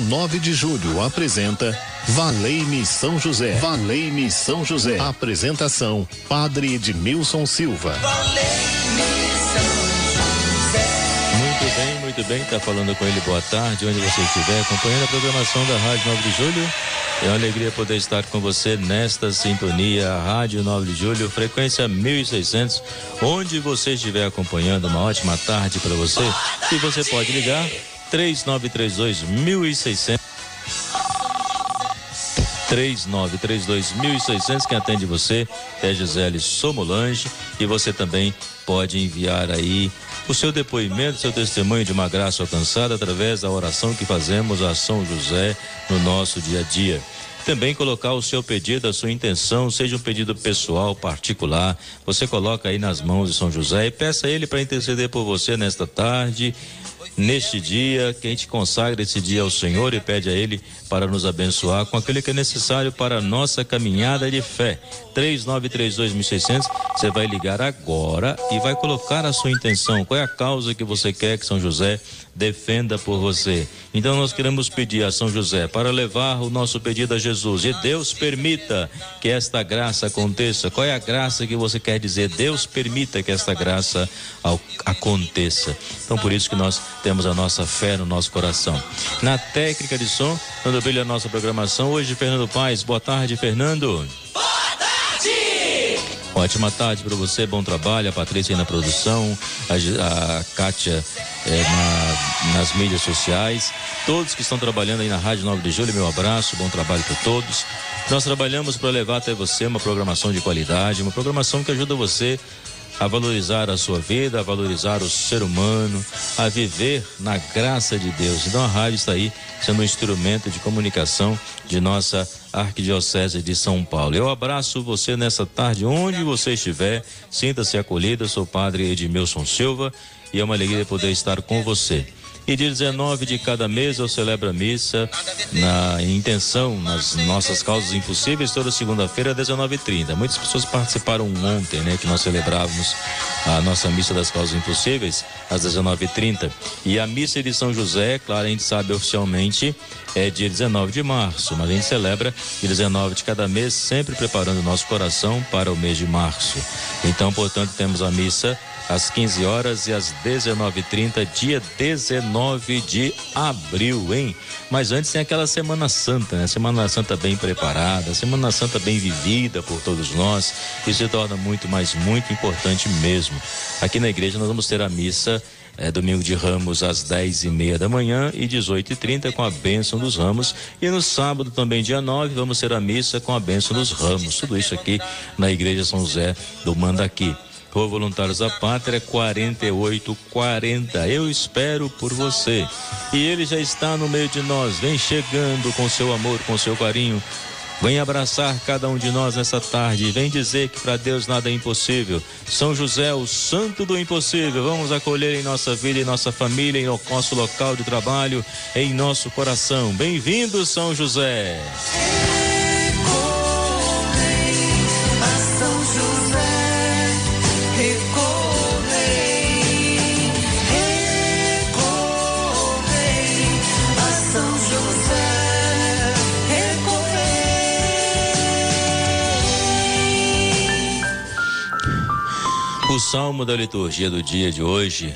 Rádio 9 de Julho apresenta Valei-me São José. Valei-me São José. Apresentação: Padre Edmilson Silva. Muito bem, muito bem. Tá falando com ele. Boa tarde, onde você estiver, acompanhando a programação da Rádio 9 de Julho. É uma alegria poder estar com você nesta sintonia, Rádio 9 de Julho, frequência 1600, onde você estiver acompanhando. Uma ótima tarde para você. E você pode ligar 3932 1600. 3932 1600, quem atende você é Gisele Somolange e você também pode enviar aí o seu depoimento, seu testemunho de uma graça alcançada através da oração que fazemos a São José no nosso dia a dia. Também colocar o seu pedido, a sua intenção, seja um pedido pessoal, particular, você coloca aí nas mãos de São José e peça ele para interceder por você nesta tarde neste dia, que a gente consagra esse dia ao Senhor e pede a Ele para nos abençoar com aquilo que é necessário para a nossa caminhada de fé. 3932.600, você vai ligar agora e vai colocar a sua intenção. Qual é a causa que você quer que São José defenda por você? Então nós queremos pedir a São José para levar o nosso pedido a Jesus e Deus permita que esta graça aconteça. Qual é a graça que você quer dizer? Deus permita que esta graça aconteça. Então por isso que nós temos a nossa fé no nosso coração. Na técnica de som, dando brilho a nossa programação, hoje Fernando Paz. Boa tarde, Fernando. Boa! Ótima tarde para você, bom trabalho. A Patrícia aí na produção, a, a Kátia é, na, nas mídias sociais. Todos que estão trabalhando aí na Rádio 9 de Julho, meu abraço, bom trabalho para todos. Nós trabalhamos para levar até você uma programação de qualidade, uma programação que ajuda você a valorizar a sua vida, a valorizar o ser humano, a viver na graça de Deus. Então a rádio está aí sendo um instrumento de comunicação de nossa Arquidiocese de São Paulo. Eu abraço você nessa tarde, onde você estiver, sinta-se acolhida. Sou o padre Edmilson Silva e é uma alegria poder estar com você. E dia 19 de cada mês eu celebro a missa na intenção, nas nossas causas impossíveis, toda segunda-feira, 19h30. Muitas pessoas participaram ontem, né? Que nós celebrávamos a nossa missa das causas impossíveis, às 19h30. E a missa de São José, claro, a gente sabe oficialmente, é dia 19 de março, mas a gente celebra dia 19 de cada mês, sempre preparando o nosso coração para o mês de março. Então, portanto, temos a missa às 15 horas e às 19:30, dia 19 de abril, hein? Mas antes tem aquela Semana Santa, né? Semana Santa bem preparada, Semana Santa bem vivida por todos nós, e se torna muito, mas muito importante mesmo. Aqui na igreja nós vamos ter a missa é, domingo de Ramos às 10 e meia da manhã e 18 e 30 com a bênção dos ramos. E no sábado, também dia 9, vamos ter a missa com a bênção dos ramos. Tudo isso aqui na Igreja São José do Mandaqui. Rua Voluntários da Pátria 4840. Eu espero por você. E ele já está no meio de nós. Vem chegando com seu amor, com seu carinho. Vem abraçar cada um de nós nessa tarde. Vem dizer que para Deus nada é impossível. São José, o santo do impossível. Vamos acolher em nossa vida, em nossa família, em nosso local de trabalho, em nosso coração. Bem-vindo, São José. O salmo da liturgia do dia de hoje,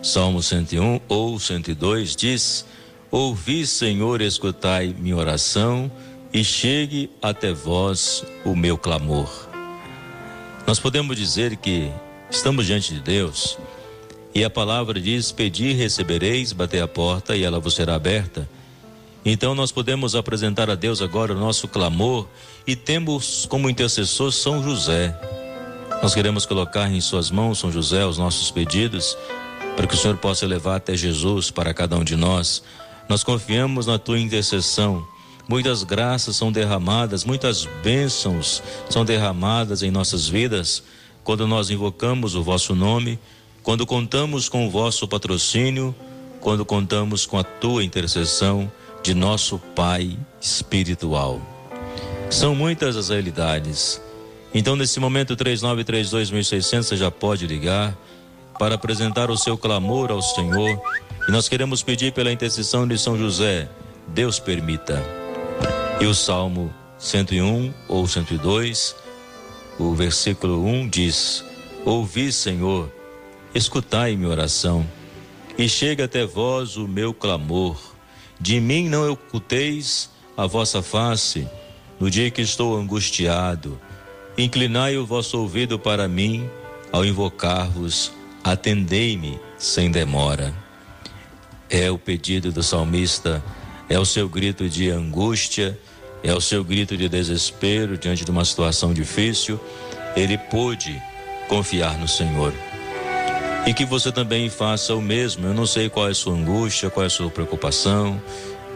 Salmo 101 ou 102, diz: Ouvi, Senhor, escutai minha oração e chegue até vós o meu clamor. Nós podemos dizer que estamos diante de Deus e a palavra diz: Pedi, recebereis, bater a porta e ela vos será aberta. Então nós podemos apresentar a Deus agora o nosso clamor e temos como intercessor São José. Nós queremos colocar em Suas mãos, São José, os nossos pedidos, para que o Senhor possa levar até Jesus para cada um de nós. Nós confiamos na Tua intercessão. Muitas graças são derramadas, muitas bênçãos são derramadas em nossas vidas quando nós invocamos o Vosso nome, quando contamos com o Vosso patrocínio, quando contamos com a Tua intercessão de nosso Pai espiritual. São muitas as realidades então, nesse momento, 3932.600, você já pode ligar para apresentar o seu clamor ao Senhor. E nós queremos pedir pela intercessão de São José, Deus permita. E o Salmo 101 ou 102, o versículo 1 diz: Ouvi, Senhor, escutai minha oração, e chega até vós o meu clamor. De mim não oculteis a vossa face, no dia que estou angustiado. Inclinai o vosso ouvido para mim, ao invocar-vos, atendei-me sem demora. É o pedido do salmista, é o seu grito de angústia, é o seu grito de desespero diante de uma situação difícil. Ele pôde confiar no Senhor. E que você também faça o mesmo. Eu não sei qual é a sua angústia, qual é a sua preocupação,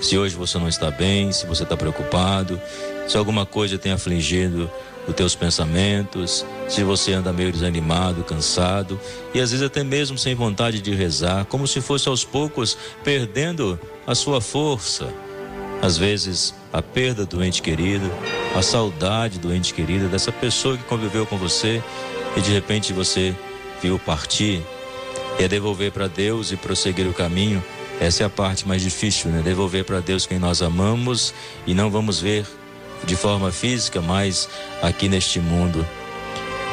se hoje você não está bem, se você está preocupado, se alguma coisa tem afligido os teus pensamentos, se você anda meio desanimado, cansado e às vezes até mesmo sem vontade de rezar, como se fosse aos poucos perdendo a sua força. Às vezes, a perda do ente querido, a saudade do ente querido, dessa pessoa que conviveu com você e de repente você viu partir, é devolver para Deus e prosseguir o caminho. Essa é a parte mais difícil, né? Devolver para Deus quem nós amamos e não vamos ver de forma física, mas aqui neste mundo.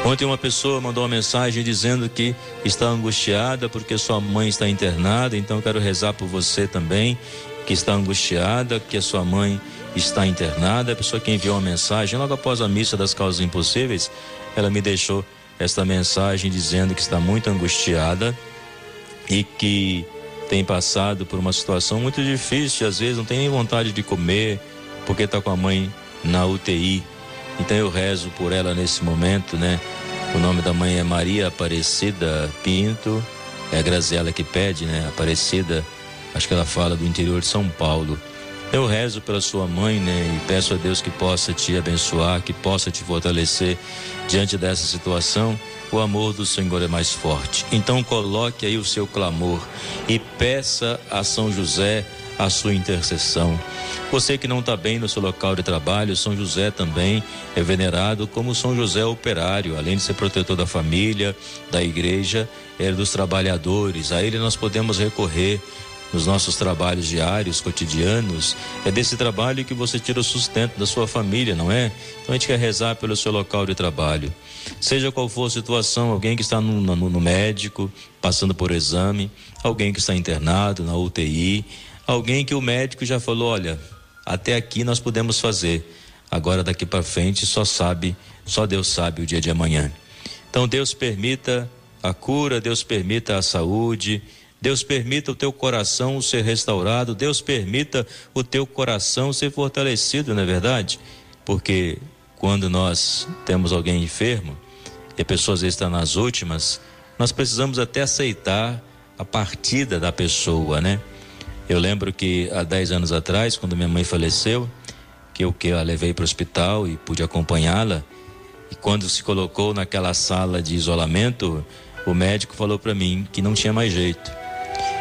Ontem uma pessoa mandou uma mensagem dizendo que está angustiada porque sua mãe está internada, então quero rezar por você também, que está angustiada, que a sua mãe está internada. A pessoa que enviou uma mensagem logo após a missa das causas impossíveis, ela me deixou esta mensagem dizendo que está muito angustiada e que tem passado por uma situação muito difícil, às vezes não tem nem vontade de comer, porque está com a mãe na UTI. Então eu rezo por ela nesse momento, né? O nome da mãe é Maria Aparecida Pinto, é a Graziela que pede, né? Aparecida, acho que ela fala do interior de São Paulo. Eu rezo pela sua mãe, né? E peço a Deus que possa te abençoar, que possa te fortalecer diante dessa situação. O amor do Senhor é mais forte. Então coloque aí o seu clamor e peça a São José a sua intercessão. Você que não está bem no seu local de trabalho, São José também é venerado como São José operário, além de ser protetor da família, da igreja, é dos trabalhadores. A ele nós podemos recorrer nos nossos trabalhos diários, cotidianos. É desse trabalho que você tira o sustento da sua família, não é? Então a gente quer rezar pelo seu local de trabalho. Seja qual for a situação, alguém que está no, no, no médico, passando por exame, alguém que está internado na UTI, alguém que o médico já falou: olha, até aqui nós podemos fazer, agora daqui para frente só sabe, só Deus sabe o dia de amanhã. Então Deus permita a cura, Deus permita a saúde, Deus permita o teu coração ser restaurado, Deus permita o teu coração ser fortalecido, não é verdade? Porque quando nós temos alguém enfermo, e a pessoa às vezes está nas últimas, nós precisamos até aceitar a partida da pessoa, né? Eu lembro que há 10 anos atrás, quando minha mãe faleceu, que eu que a levei para o hospital e pude acompanhá-la, e quando se colocou naquela sala de isolamento, o médico falou para mim que não tinha mais jeito.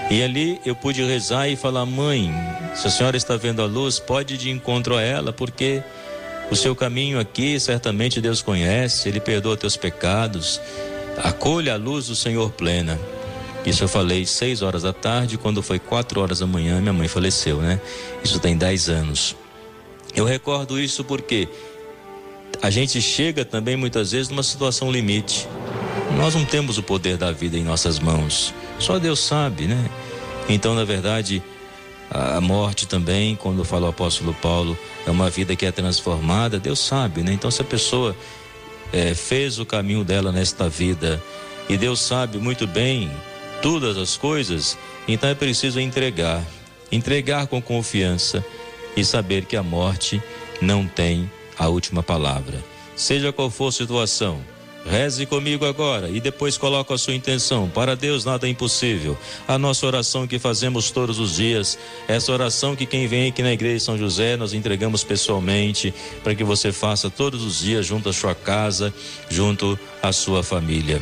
E ali eu pude rezar e falar: "Mãe, se a senhora está vendo a luz, pode ir de encontro a ela, porque o seu caminho aqui certamente Deus conhece, ele perdoa teus pecados. Acolha a luz do Senhor plena." Isso eu falei seis horas da tarde, quando foi quatro horas da manhã, minha mãe faleceu, né? Isso tem dez anos. Eu recordo isso porque a gente chega também muitas vezes numa situação limite. Nós não temos o poder da vida em nossas mãos. Só Deus sabe, né? Então, na verdade, a morte também, quando fala o apóstolo Paulo, é uma vida que é transformada, Deus sabe, né? Então, se a pessoa é, fez o caminho dela nesta vida e Deus sabe muito bem todas as coisas, então é preciso entregar, entregar com confiança e saber que a morte não tem a última palavra. Seja qual for a situação, Reze comigo agora e depois coloque a sua intenção. Para Deus nada é impossível. A nossa oração que fazemos todos os dias, essa oração que quem vem aqui na igreja de São José nós entregamos pessoalmente para que você faça todos os dias junto à sua casa, junto à sua família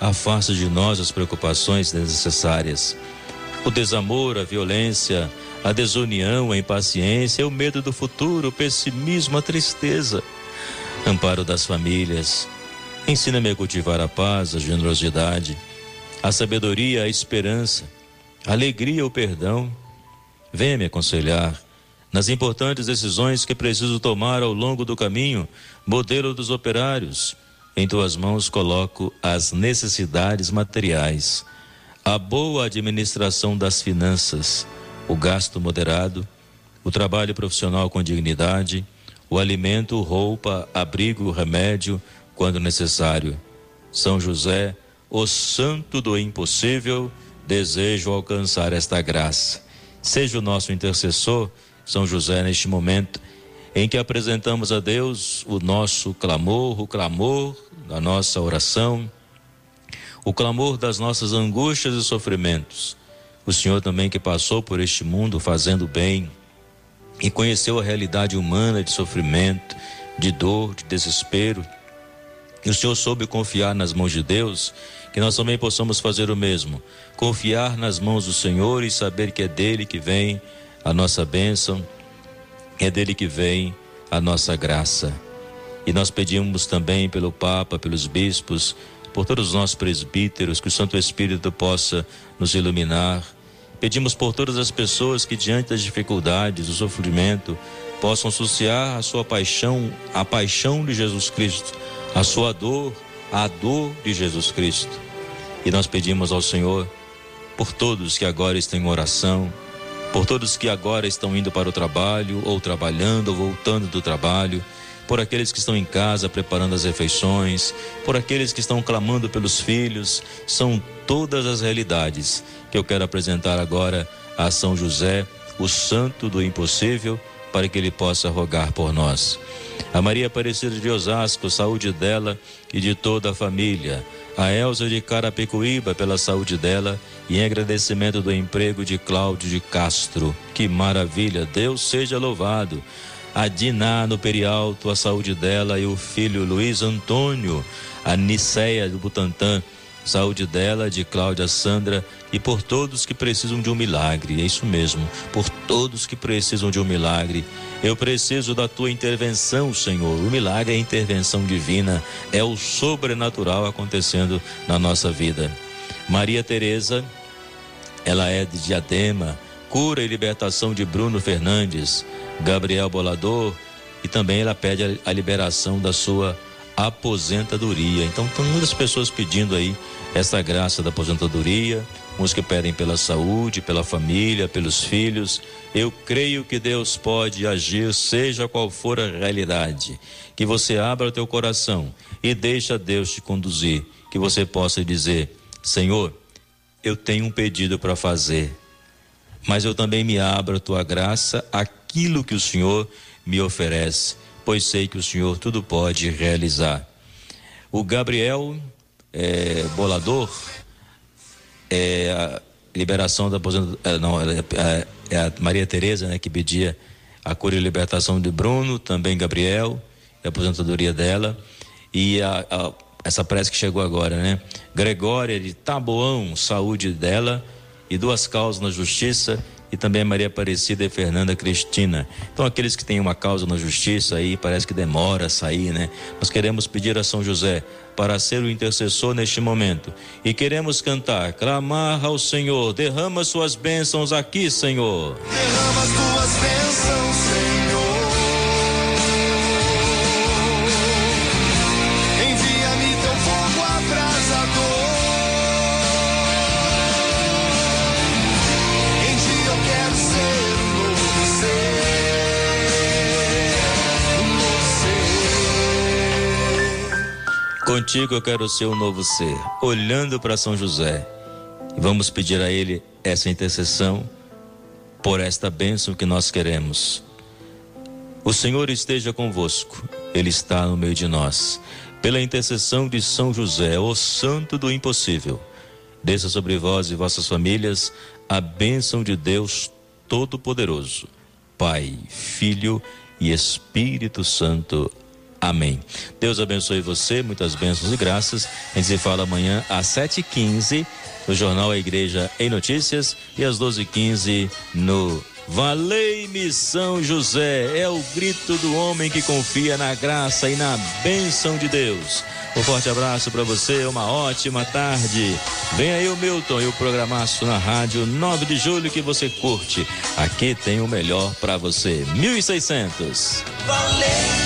Afasta de nós as preocupações desnecessárias. O desamor, a violência, a desunião, a impaciência, o medo do futuro, o pessimismo, a tristeza. Amparo das famílias. Ensina-me a cultivar a paz, a generosidade, a sabedoria, a esperança, a alegria, o perdão. Venha me aconselhar nas importantes decisões que preciso tomar ao longo do caminho, modelo dos operários. Em tuas mãos coloco as necessidades materiais, a boa administração das finanças, o gasto moderado, o trabalho profissional com dignidade, o alimento, roupa, abrigo, remédio, quando necessário. São José, o santo do impossível, desejo alcançar esta graça. Seja o nosso intercessor são José neste momento em que apresentamos a Deus o nosso clamor, o clamor da nossa oração, o clamor das nossas angústias e sofrimentos. O Senhor também que passou por este mundo fazendo bem e conheceu a realidade humana de sofrimento, de dor, de desespero. E o Senhor soube confiar nas mãos de Deus, que nós também possamos fazer o mesmo. Confiar nas mãos do Senhor e saber que é dele que vem a nossa bênção, é dele que vem a nossa graça. E nós pedimos também pelo Papa, pelos bispos, por todos os nossos presbíteros, que o Santo Espírito possa nos iluminar. Pedimos por todas as pessoas que, diante das dificuldades, do sofrimento, possam associar a sua paixão à paixão de Jesus Cristo, a sua dor à dor de Jesus Cristo. E nós pedimos ao Senhor por todos que agora estão em oração, por todos que agora estão indo para o trabalho, ou trabalhando, ou voltando do trabalho, por aqueles que estão em casa preparando as refeições, por aqueles que estão clamando pelos filhos, são todas as realidades que eu quero apresentar agora a São José, o santo do impossível, para que ele possa rogar por nós. A Maria Aparecida de Osasco, saúde dela e de toda a família a Elza de Carapicuíba pela saúde dela e em agradecimento do emprego de Cláudio de Castro. Que maravilha! Deus seja louvado. A Diná no Perialto, a saúde dela e o filho Luiz Antônio, a Niceia do Butantã, saúde dela, de Cláudia Sandra e por todos que precisam de um milagre. É isso mesmo, por todos que precisam de um milagre. Eu preciso da tua intervenção, Senhor. O milagre é a intervenção divina, é o sobrenatural acontecendo na nossa vida. Maria Teresa, ela é de Diadema, cura e libertação de Bruno Fernandes, Gabriel Bolador e também ela pede a liberação da sua aposentadoria. Então, tem muitas pessoas pedindo aí essa graça da aposentadoria, uns que pedem pela saúde, pela família, pelos filhos. Eu creio que Deus pode agir, seja qual for a realidade. Que você abra o teu coração e deixa Deus te conduzir. Que você possa dizer: Senhor, eu tenho um pedido para fazer, mas eu também me abro a tua graça, aquilo que o Senhor me oferece, pois sei que o Senhor tudo pode realizar. O Gabriel é, Bolador, é, a liberação da aposentadoria, é, não, é, é, é, a Maria Tereza, né, que pedia a cura e libertação de Bruno, também Gabriel, a aposentadoria dela, e a, a, essa prece que chegou agora, né? Gregória de Taboão, saúde dela, e duas causas na justiça, e também Maria Aparecida e Fernanda Cristina. Então, aqueles que têm uma causa na justiça aí, parece que demora a sair, né? Nós queremos pedir a São José para ser o intercessor neste momento. E queremos cantar, clamar ao Senhor, derrama suas bênçãos aqui, Senhor. Derrama suas bênçãos, Senhor. Contigo eu quero ser um novo ser, olhando para São José. Vamos pedir a ele essa intercessão por esta bênção que nós queremos. O Senhor esteja convosco, Ele está no meio de nós. pela intercessão de São José, o santo do impossível, desça sobre vós e vossas famílias a bênção de Deus Todo-Poderoso, Pai, Filho e Espírito Santo. Amém. Deus abençoe você, muitas bênçãos e graças. A gente se fala amanhã às 7h15 no Jornal A Igreja em Notícias e às 12h15 no Valei-me São José, é o grito do homem que confia na graça e na bênção de Deus. Um forte abraço para você, uma ótima tarde. Vem aí o Milton e o programaço na rádio 9 de julho que você curte. Aqui tem o melhor para você. 1600. Valei-me